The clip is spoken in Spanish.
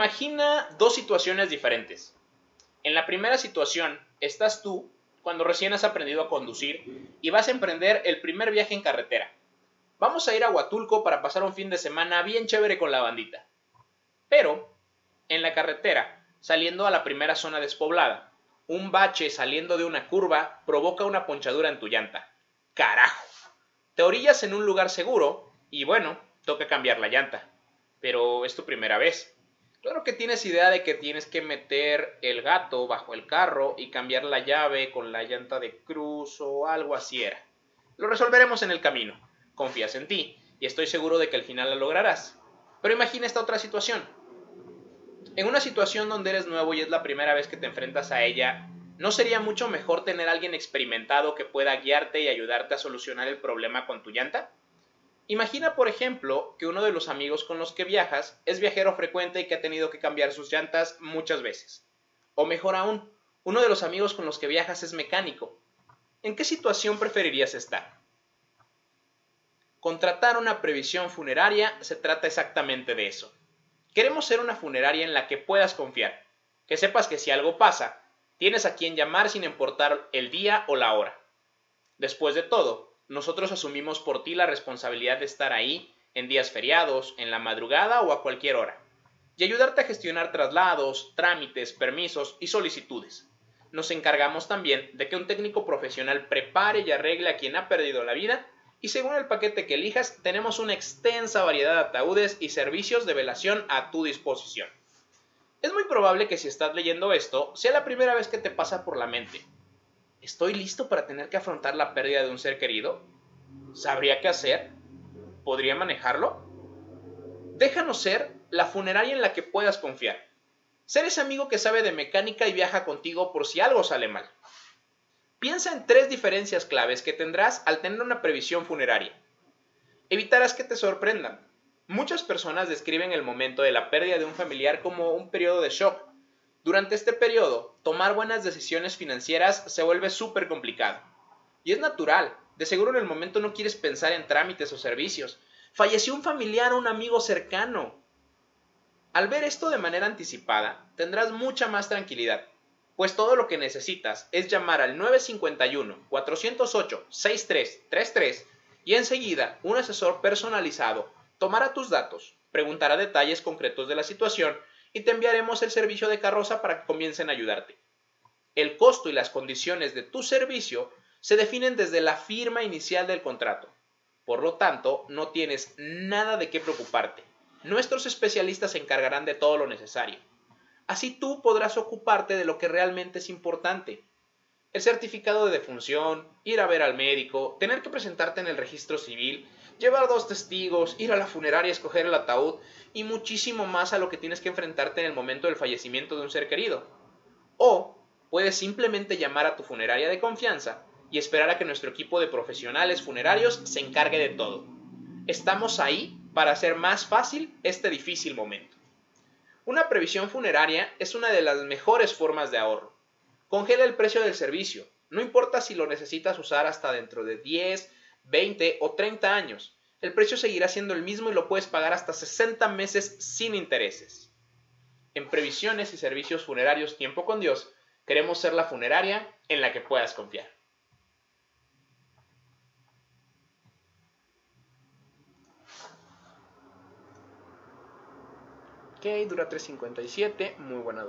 Imagina dos situaciones diferentes. En la primera situación, estás tú cuando recién has aprendido a conducir y vas a emprender el primer viaje en carretera. Vamos a ir a Huatulco para pasar un fin de semana bien chévere con la bandita. Pero, en la carretera, saliendo a la primera zona despoblada, un bache saliendo de una curva provoca una ponchadura en tu llanta. ¡Carajo! Te orillas en un lugar seguro y bueno, toca cambiar la llanta. Pero es tu primera vez. Claro que tienes idea de que tienes que meter el gato bajo el carro y cambiar la llave con la llanta de cruz o algo así era. Lo resolveremos en el camino. Confías en ti y estoy seguro de que al final la lograrás. Pero imagina esta otra situación. En una situación donde eres nuevo y es la primera vez que te enfrentas a ella, ¿no sería mucho mejor tener alguien experimentado que pueda guiarte y ayudarte a solucionar el problema con tu llanta? Imagina, por ejemplo, que uno de los amigos con los que viajas es viajero frecuente y que ha tenido que cambiar sus llantas muchas veces. O mejor aún, uno de los amigos con los que viajas es mecánico. ¿En qué situación preferirías estar? Contratar una previsión funeraria se trata exactamente de eso. Queremos ser una funeraria en la que puedas confiar, que sepas que si algo pasa, tienes a quien llamar sin importar el día o la hora. Después de todo, nosotros asumimos por ti la responsabilidad de estar ahí en días feriados, en la madrugada o a cualquier hora, y ayudarte a gestionar traslados, trámites, permisos y solicitudes. Nos encargamos también de que un técnico profesional prepare y arregle a quien ha perdido la vida y según el paquete que elijas tenemos una extensa variedad de ataúdes y servicios de velación a tu disposición. Es muy probable que si estás leyendo esto sea la primera vez que te pasa por la mente. ¿Estoy listo para tener que afrontar la pérdida de un ser querido? ¿Sabría qué hacer? ¿Podría manejarlo? Déjanos ser la funeraria en la que puedas confiar. Ser ese amigo que sabe de mecánica y viaja contigo por si algo sale mal. Piensa en tres diferencias claves que tendrás al tener una previsión funeraria. Evitarás que te sorprendan. Muchas personas describen el momento de la pérdida de un familiar como un periodo de shock. Durante este periodo, tomar buenas decisiones financieras se vuelve súper complicado. Y es natural, de seguro en el momento no quieres pensar en trámites o servicios. Falleció un familiar o un amigo cercano. Al ver esto de manera anticipada, tendrás mucha más tranquilidad pues todo lo que necesitas es llamar al 951-408-6333 y enseguida un asesor personalizado tomará tus datos, preguntará detalles concretos de la situación y te enviaremos el servicio de carroza para que comiencen a ayudarte. El costo y las condiciones de tu servicio se definen desde la firma inicial del contrato. Por lo tanto, no tienes nada de qué preocuparte. Nuestros especialistas se encargarán de todo lo necesario. Así tú podrás ocuparte de lo que realmente es importante. El certificado de defunción, ir a ver al médico, tener que presentarte en el registro civil, llevar dos testigos, ir a la funeraria, escoger el ataúd y muchísimo más a lo que tienes que enfrentarte en el momento del fallecimiento de un ser querido. O puedes simplemente llamar a tu funeraria de confianza y esperar a que nuestro equipo de profesionales funerarios se encargue de todo. Estamos ahí para hacer más fácil este difícil momento. Una previsión funeraria es una de las mejores formas de ahorro. Congela el precio del servicio, no importa si lo necesitas usar hasta dentro de 10, 20 o 30 años. El precio seguirá siendo el mismo y lo puedes pagar hasta 60 meses sin intereses. En previsiones y servicios funerarios Tiempo con Dios, queremos ser la funeraria en la que puedas confiar. Ok, dura 3.57, muy buena